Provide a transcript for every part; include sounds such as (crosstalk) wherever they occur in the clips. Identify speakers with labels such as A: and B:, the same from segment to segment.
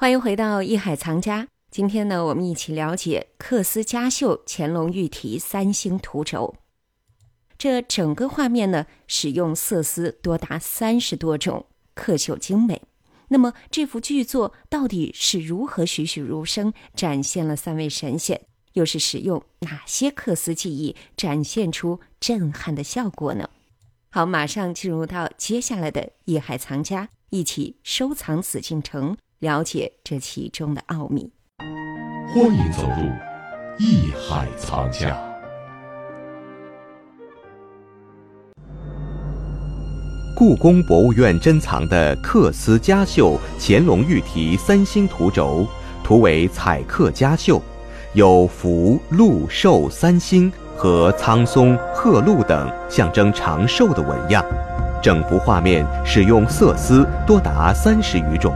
A: 欢迎回到艺海藏家。今天呢，我们一起了解缂丝佳绣乾隆御题三星图轴。这整个画面呢，使用色丝多达三十多种，刻绣精美。那么，这幅巨作到底是如何栩栩如生展现了三位神仙？又是使用哪些缂丝技艺展现出震撼的效果呢？好，马上进入到接下来的艺海藏家，一起收藏紫禁城。了解这其中的奥秘。
B: 欢迎走入艺海藏家。
C: 故宫博物院珍藏的缂丝佳绣乾隆御题三星图轴，图为彩刻佳绣，有福、禄、寿三星和苍松、鹤鹿等象征长寿的纹样。整幅画面使用色丝多达三十余种。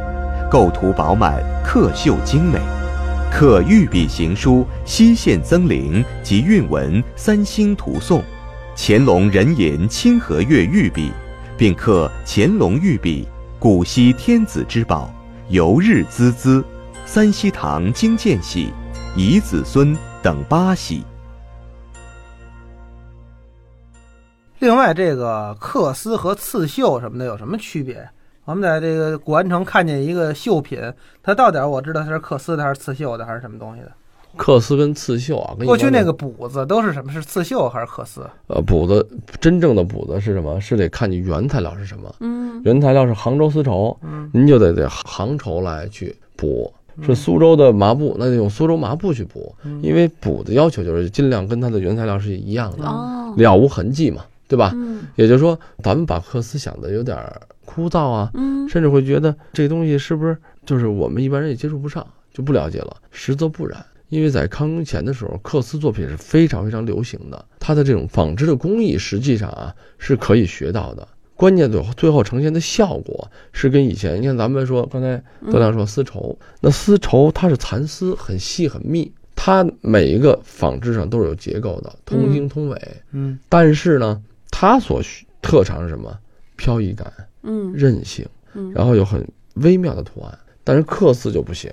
C: 构图饱满，刻绣精美，刻御笔行书、西线增陵及韵文三星图颂，乾隆壬寅清和月御笔，并刻乾隆御笔，古稀天子之宝，游日孜孜，三希堂经见玺，遗子孙等八喜。
D: 另外，这个缂丝和刺绣什么的有什么区别？我们在这个古玩城看见一个绣品，它到底我知道它是缂丝的还是刺绣的还是什么东西的？
E: 缂丝跟刺绣啊，
D: 过去那个补子都是什么？是刺绣还是缂丝？
E: 呃，补子真正的补子是什么？是得看你原材料是什么。
A: 嗯，
E: 原材料是杭州丝绸，嗯，您就得得杭绸来去补；是苏州的麻布，那就用苏州麻布去补。因为补的要求就是尽量跟它的原材料是一样的，了无痕迹嘛，对吧？
A: 嗯，
E: 也就是说，咱们把缂丝想的有点。枯燥啊，
A: 嗯，
E: 甚至会觉得这东西是不是就是我们一般人也接触不上，就不了解了。实则不然，因为在康雍乾的时候，缂丝作品是非常非常流行的，它的这种纺织的工艺实际上啊是可以学到的。关键最后最后呈现的效果是跟以前，你看咱们说刚才德亮说丝绸，那丝绸它是蚕丝，很细很密，它每一个纺织上都是有结构的，通经通纬，
D: 嗯，
E: 但是呢，它所需特长是什么？飘逸感。
A: 嗯，
E: 韧性，
A: 嗯，
E: 然后有很微妙的图案，但是缂丝就不行。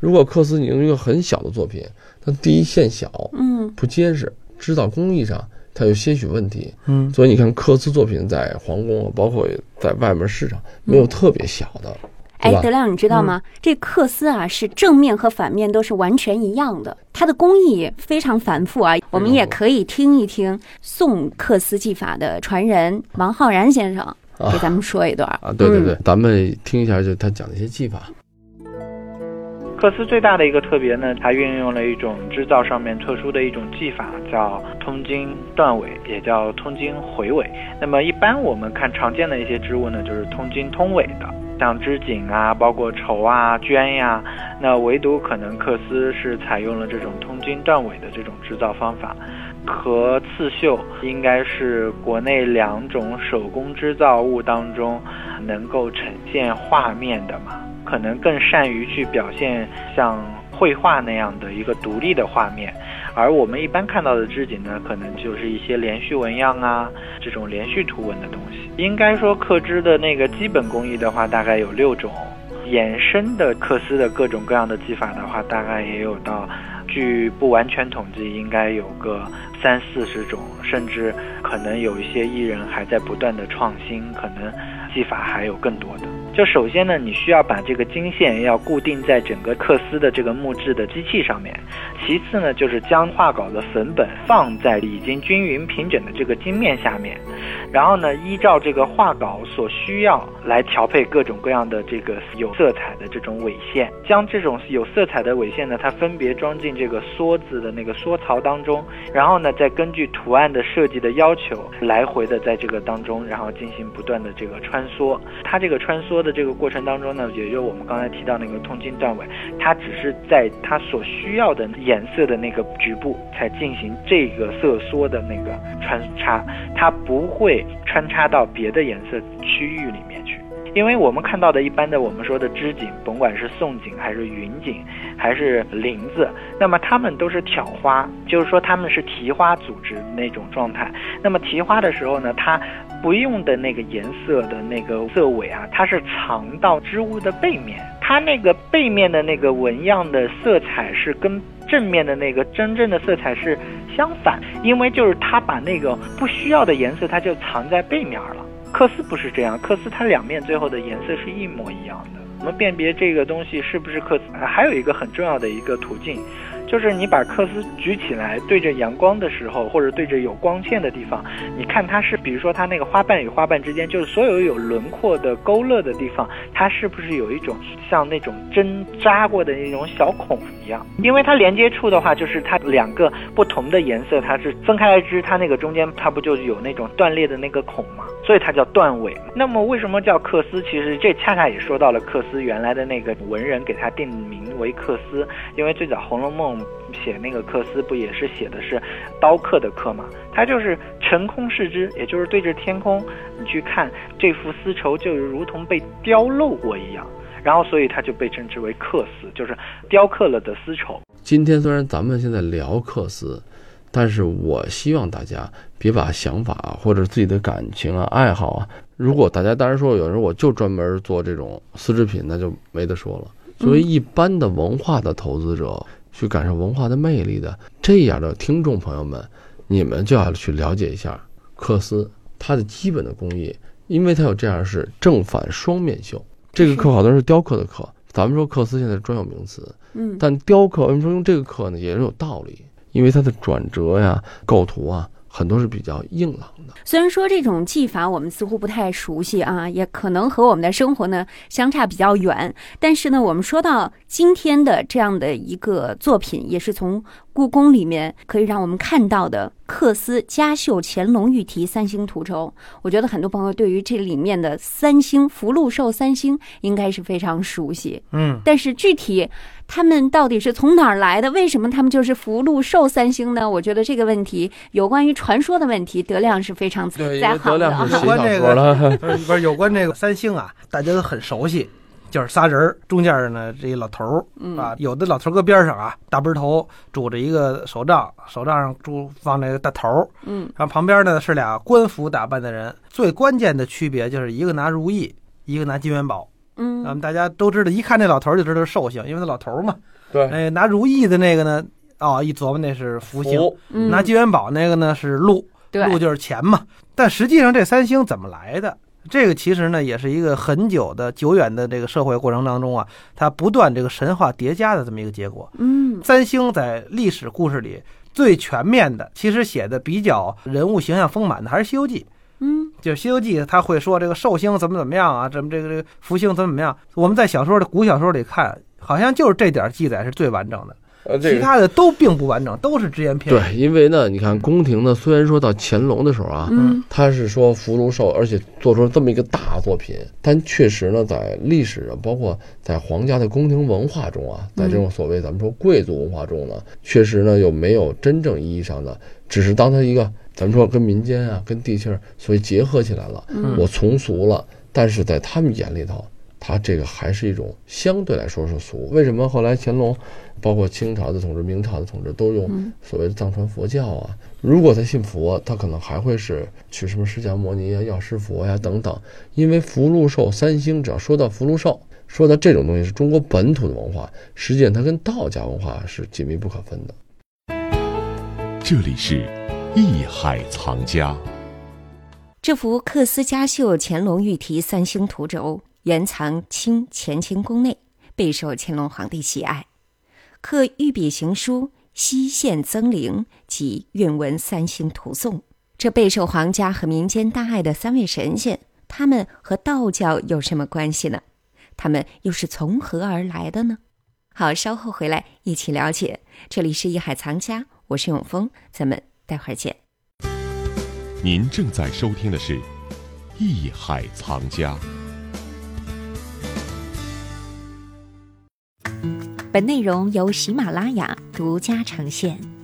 E: 如果缂丝你用一个很小的作品，它第一线小，
A: 嗯，
E: 不结实，制造工艺上它有些许问题，
D: 嗯，
E: 所以你看缂丝作品在皇宫，包括在外面市场，没有特别小的。
A: 哎，德亮，你知道吗？这缂丝啊，是正面和反面都是完全一样的，它的工艺非常繁复啊。我们也可以听一听宋缂丝技法的传人王浩然先生。给咱们说一段
E: 啊，对对对，咱们听一下，就他讲的一些技法。
F: 克斯最大的一个特别呢，它运用了一种织造上面特殊的一种技法，叫通经断纬，也叫通经回纬。那么一般我们看常见的一些织物呢，就是通经通纬的，像织锦啊，包括绸啊、绢呀，那唯独可能克斯是采用了这种通经断纬的这种织造方法。和刺绣应该是国内两种手工织造物当中能够呈现画面的嘛，可能更善于去表现像绘画那样的一个独立的画面，而我们一般看到的织锦呢，可能就是一些连续纹样啊，这种连续图文的东西。应该说刻织的那个基本工艺的话，大概有六种，衍生的缂丝的各种各样的技法的话，大概也有到。据不完全统计，应该有个三四十种，甚至可能有一些艺人还在不断的创新，可能技法还有更多的。就首先呢，你需要把这个经线要固定在整个克丝的这个木质的机器上面。其次呢，就是将画稿的粉本放在已经均匀平整的这个经面下面，然后呢，依照这个画稿所需要来调配各种各样的这个有色彩的这种纬线，将这种有色彩的纬线呢，它分别装进这个梭子的那个梭槽当中，然后呢，再根据图案的设计的要求，来回的在这个当中，然后进行不断的这个穿梭。它这个穿梭的。这个过程当中呢，也就我们刚才提到那个通经断尾，它只是在它所需要的颜色的那个局部才进行这个色缩的那个穿插，它不会穿插到别的颜色区域里面去。因为我们看到的一般的我们说的织锦，甭管是宋锦还是云锦还是林子，那么它们都是挑花，就是说它们是提花组织那种状态。那么提花的时候呢，它不用的那个颜色的那个色尾啊，它是藏到织物的背面。它那个背面的那个纹样的色彩是跟正面的那个真正的色彩是相反，因为就是它把那个不需要的颜色，它就藏在背面了。克斯不是这样，克斯它两面最后的颜色是一模一样的。我们辨别这个东西是不是克斯，还有一个很重要的一个途径。就是你把克斯举起来，对着阳光的时候，或者对着有光线的地方，你看它是，比如说它那个花瓣与花瓣之间，就是所有有轮廓的勾勒的地方，它是不是有一种像那种针扎过的那种小孔一样？因为它连接处的话，就是它两个不同的颜色，它是分开来织，它那个中间它不就有那种断裂的那个孔吗？所以它叫断尾。那么为什么叫克斯？其实这恰恰也说到了克斯原来的那个文人给它定名为克斯，因为最早《红楼梦》写那个克斯不也是写的是刀刻的刻嘛？它就是成空视之，也就是对着天空，你去看这幅丝绸，就如同被雕镂过一样。然后所以它就被称之为克丝，就是雕刻了的丝绸。
E: 今天虽然咱们现在聊克丝。但是我希望大家别把想法或者自己的感情啊、爱好啊，如果大家当然说有人我就专门做这种丝织品，那就没得说了。作为一般的文化的投资者，去感受文化的魅力的这样的听众朋友们，你们就要去了解一下缂丝它的基本的工艺，因为它有这样是正反双面绣。这个刻好多是雕刻的刻，咱们说缂丝现在是专有名词，
A: 嗯，
E: 但雕刻为什么说用这个刻呢？也是有道理。因为它的转折呀、构图啊，很多是比较硬朗的。
A: 虽然说这种技法我们似乎不太熟悉啊，也可能和我们的生活呢相差比较远，但是呢，我们说到今天的这样的一个作品，也是从。故宫里面可以让我们看到的缂丝嘉绣乾隆御题三星图轴，我觉得很多朋友对于这里面的三星福禄寿三星应该是非常熟悉。
D: 嗯，
A: 但是具体他们到底是从哪儿来的？为什么他们就是福禄寿三星呢？我觉得这个问题有关于传说的问题，德亮是非常在行的啊。
D: 有关这个 (laughs) (laughs) 不是不是有关这个三星啊，大家都很熟悉。就是仨人儿中间呢这一老头儿啊，有的老头搁边上啊，大背头拄着一个手杖，手杖上拄放那个大头儿，
A: 嗯，
D: 然后旁边呢是俩官服打扮的人。最关键的区别就是一个拿如意，一个拿金元宝，
A: 嗯，
D: 咱们大家都知道，一看这老头就知道是寿星，因为他老头嘛。
E: 对，
D: 哎，拿如意的那个呢，哦，一琢磨那是福星，拿金元宝那个呢是禄，禄就是钱嘛。但实际上这三星怎么来的？这个其实呢，也是一个很久的、久远的这个社会过程当中啊，它不断这个神话叠加的这么一个结果。
A: 嗯，
D: 三星在历史故事里最全面的，其实写的比较人物形象丰满的还是《西游记》。
A: 嗯，
D: 就是《西游记》，他会说这个寿星怎么怎么样啊，怎么这个这个福星怎么怎么样。我们在小说的古小说里看，好像就是这点记载是最完整的。
E: 呃，
D: 其他的都并不完整，都是只言片
E: 语。对，因为呢，你看宫廷呢，虽然说到乾隆的时候啊，
A: 嗯，
E: 他是说福禄寿，而且做出了这么一个大作品，但确实呢，在历史上，包括在皇家的宫廷文化中啊，在这种所谓咱们说贵族文化中呢，确实呢，又没有真正意义上的，只是当他一个咱们说跟民间啊、跟地气儿所以结合起来了，我从俗了，但是在他们眼里头。他这个还是一种相对来说是俗。为什么后来乾隆，包括清朝的统治、明朝的统治都用所谓的藏传佛教啊？如果他信佛，他可能还会是取什么释迦牟尼啊、药师佛呀等等。因为福禄寿三星，只要说到福禄寿，说到这种东西是中国本土的文化，实际上它跟道家文化是紧密不可分的。
B: 这里是艺海藏家，
A: 这幅缂丝嘉绣乾隆御题三星图轴。原藏清乾清宫内，备受乾隆皇帝喜爱。刻御笔行书、西线增灵及韵文三星图颂，这备受皇家和民间大爱的三位神仙，他们和道教有什么关系呢？他们又是从何而来的呢？好，稍后回来一起了解。这里是艺海藏家，我是永峰，咱们待会儿见。
B: 您正在收听的是艺海藏家。
A: 本内容由喜马拉雅独家呈现。